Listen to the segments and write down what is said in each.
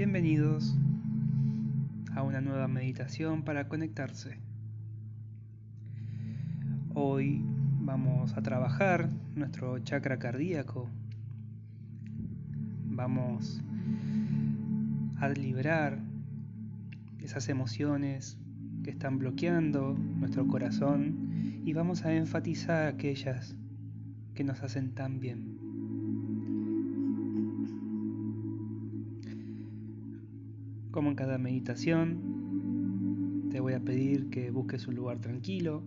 Bienvenidos a una nueva meditación para conectarse. Hoy vamos a trabajar nuestro chakra cardíaco. Vamos a liberar esas emociones que están bloqueando nuestro corazón y vamos a enfatizar aquellas que nos hacen tan bien. Como en cada meditación, te voy a pedir que busques un lugar tranquilo.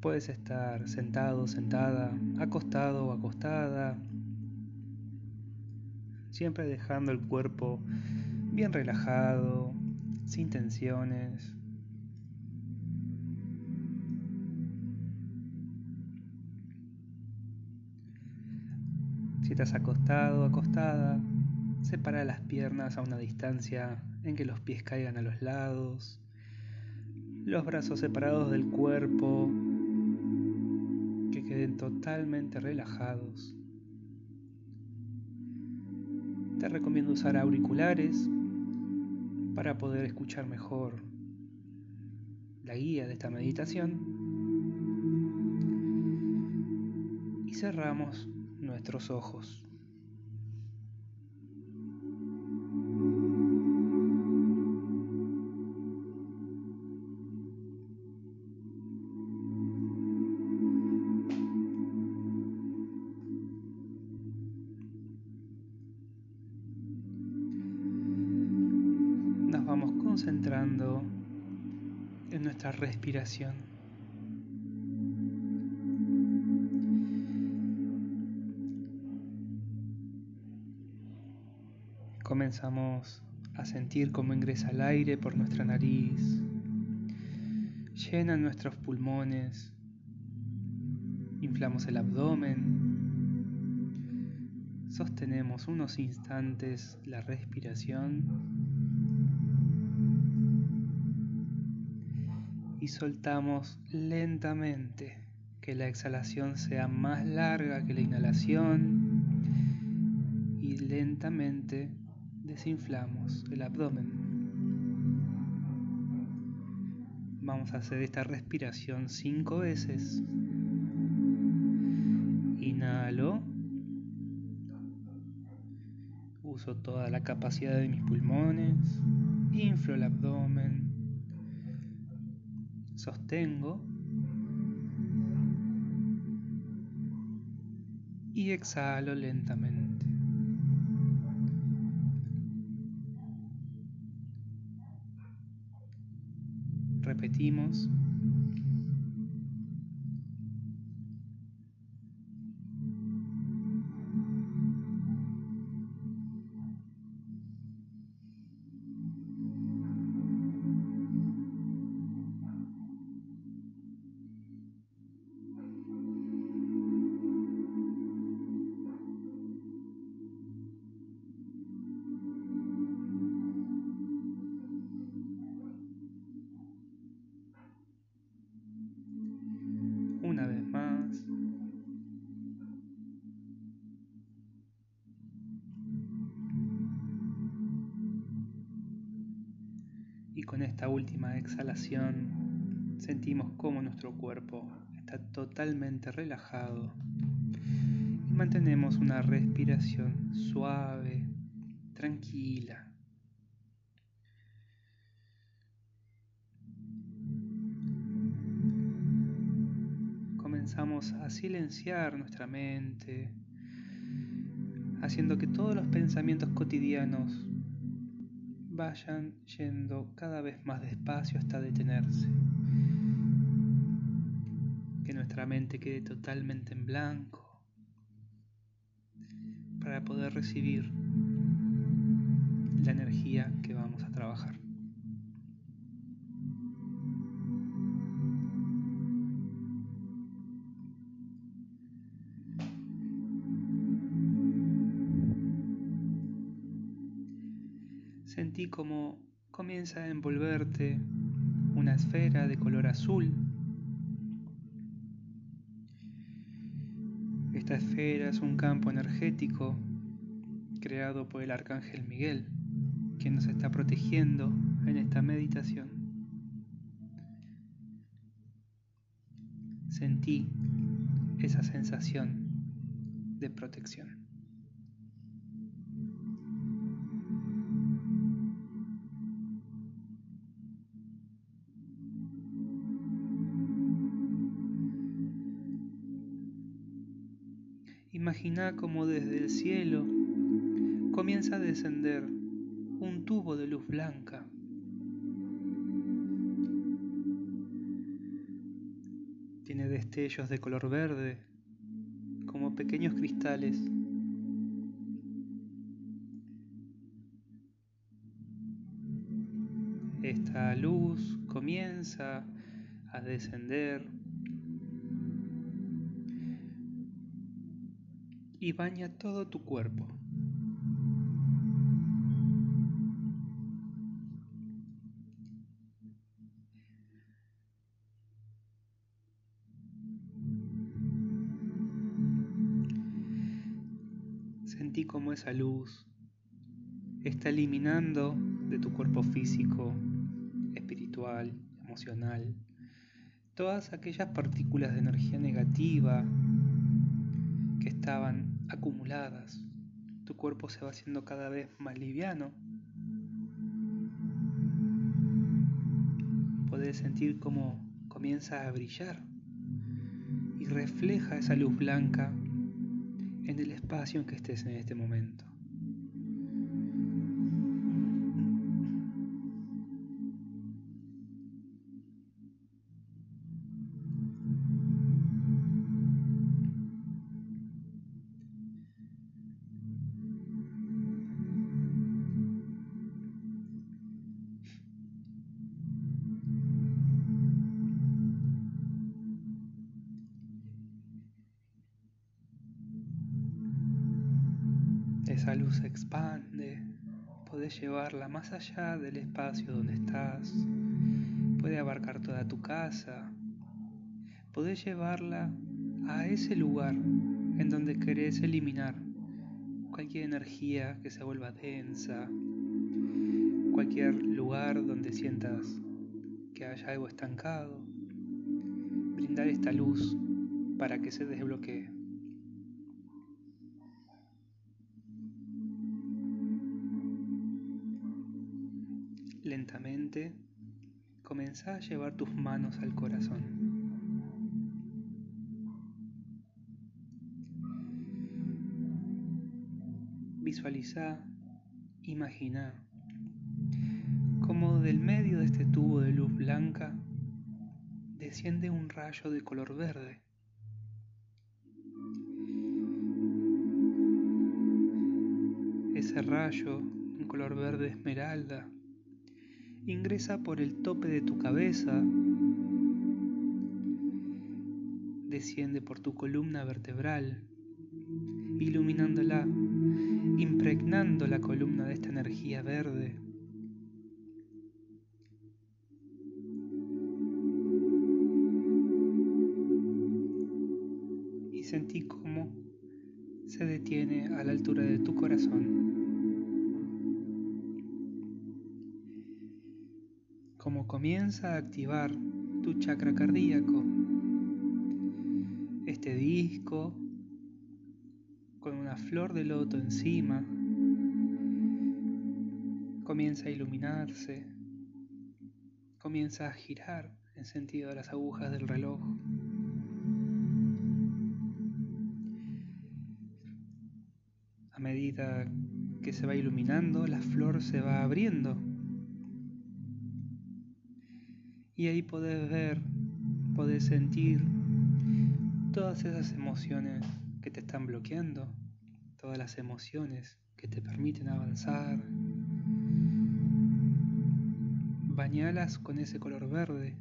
Puedes estar sentado, sentada, acostado o acostada, siempre dejando el cuerpo bien relajado, sin tensiones. Si estás acostado, acostada, separa las piernas a una distancia en que los pies caigan a los lados, los brazos separados del cuerpo, que queden totalmente relajados. Te recomiendo usar auriculares para poder escuchar mejor la guía de esta meditación. Y cerramos nuestros ojos. En nuestra respiración. Comenzamos a sentir cómo ingresa el aire por nuestra nariz, llena nuestros pulmones, inflamos el abdomen, sostenemos unos instantes la respiración y soltamos lentamente que la exhalación sea más larga que la inhalación y lentamente desinflamos el abdomen. Vamos a hacer esta respiración cinco veces. Inhalo. Uso toda la capacidad de mis pulmones. Inflo el abdomen. Sostengo. Y exhalo lentamente. repetimos. Esta última exhalación sentimos cómo nuestro cuerpo está totalmente relajado y mantenemos una respiración suave, tranquila. comenzamos a silenciar nuestra mente, haciendo que todos los pensamientos cotidianos vayan yendo cada vez más despacio hasta detenerse. Que nuestra mente quede totalmente en blanco para poder recibir la energía que vamos a trabajar. Sentí como comienza a envolverte una esfera de color azul. Esta esfera es un campo energético creado por el Arcángel Miguel, quien nos está protegiendo en esta meditación. Sentí esa sensación de protección. Imagina como desde el cielo comienza a descender un tubo de luz blanca. Tiene destellos de color verde, como pequeños cristales. Esta luz comienza a descender y baña todo tu cuerpo. Sentí como esa luz está eliminando de tu cuerpo físico, espiritual, emocional, todas aquellas partículas de energía negativa estaban acumuladas. Tu cuerpo se va haciendo cada vez más liviano. Puedes sentir cómo comienza a brillar y refleja esa luz blanca en el espacio en que estés en este momento. Esa luz se expande, puedes llevarla más allá del espacio donde estás, puede abarcar toda tu casa, puedes llevarla a ese lugar en donde querés eliminar cualquier energía que se vuelva densa, cualquier lugar donde sientas que haya algo estancado, brindar esta luz para que se desbloquee. Lentamente comienza a llevar tus manos al corazón. Visualiza, imagina como del medio de este tubo de luz blanca desciende un rayo de color verde. Ese rayo, un color verde esmeralda, ingresa por el tope de tu cabeza, desciende por tu columna vertebral, iluminándola, impregnando la columna de esta energía verde. Y sentí cómo se detiene a la altura de tu corazón. Como comienza a activar tu chakra cardíaco. Este disco con una flor de loto encima comienza a iluminarse, comienza a girar en sentido de las agujas del reloj. A medida que se va iluminando, la flor se va abriendo Y ahí podés ver, podés sentir todas esas emociones que te están bloqueando, todas las emociones que te permiten avanzar. Bañalas con ese color verde.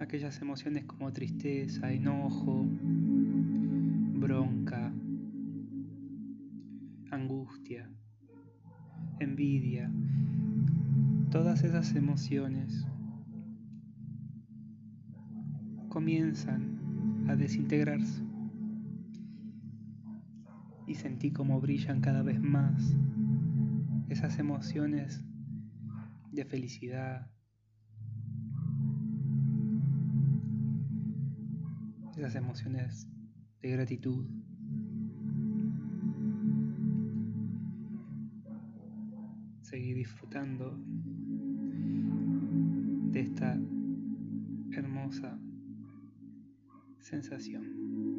Aquellas emociones como tristeza, enojo, bronca, todas esas emociones comienzan a desintegrarse. Y sentí como brillan cada vez más esas emociones de felicidad, esas emociones de gratitud. Seguí disfrutando de esta hermosa sensación.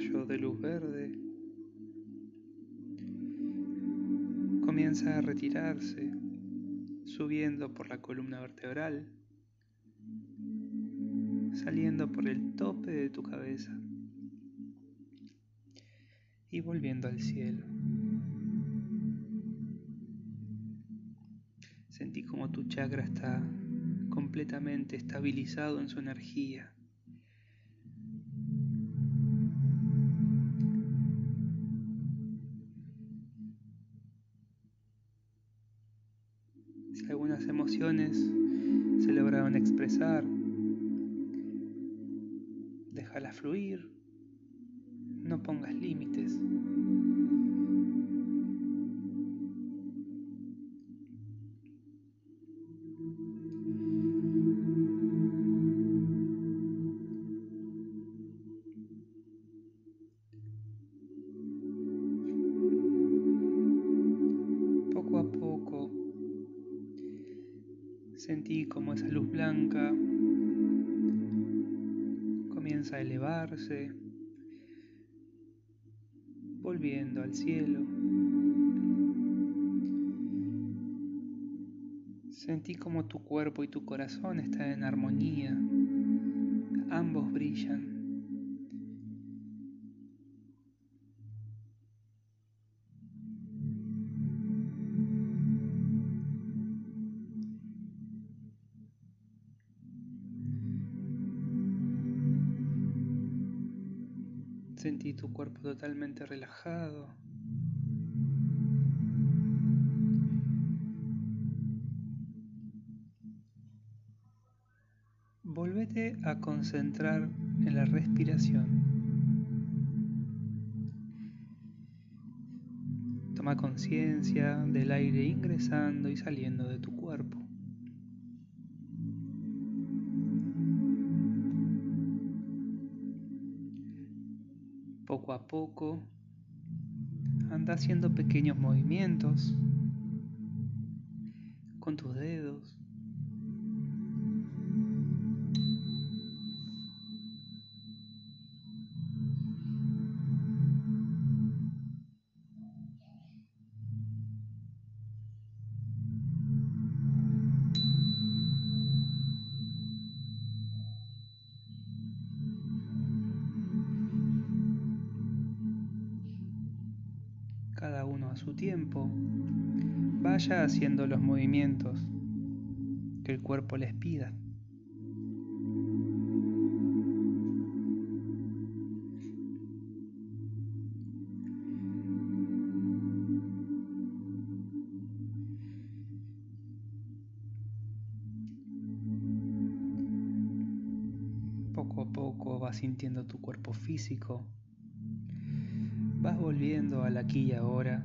De luz verde comienza a retirarse, subiendo por la columna vertebral, saliendo por el tope de tu cabeza y volviendo al cielo. Sentí como tu chakra está completamente estabilizado en su energía. Expresar, déjala fluir, no pongas límites. Volviendo al cielo. Sentí como tu cuerpo y tu corazón están en armonía, ambos brillan. Tu cuerpo totalmente relajado. Volvete a concentrar en la respiración. Toma conciencia del aire ingresando y saliendo de tu cuerpo. Poco a poco anda haciendo pequeños movimientos con tus dedos. Tiempo, vaya haciendo los movimientos que el cuerpo les pida. Poco a poco vas sintiendo tu cuerpo físico vas volviendo al aquí y ahora,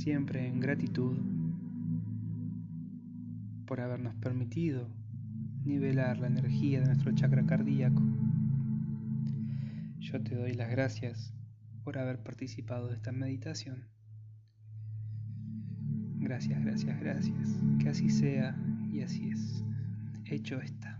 siempre en gratitud por habernos permitido nivelar la energía de nuestro chakra cardíaco. Yo te doy las gracias por haber participado de esta meditación. Gracias, gracias, gracias. Que así sea y así es. Hecho está.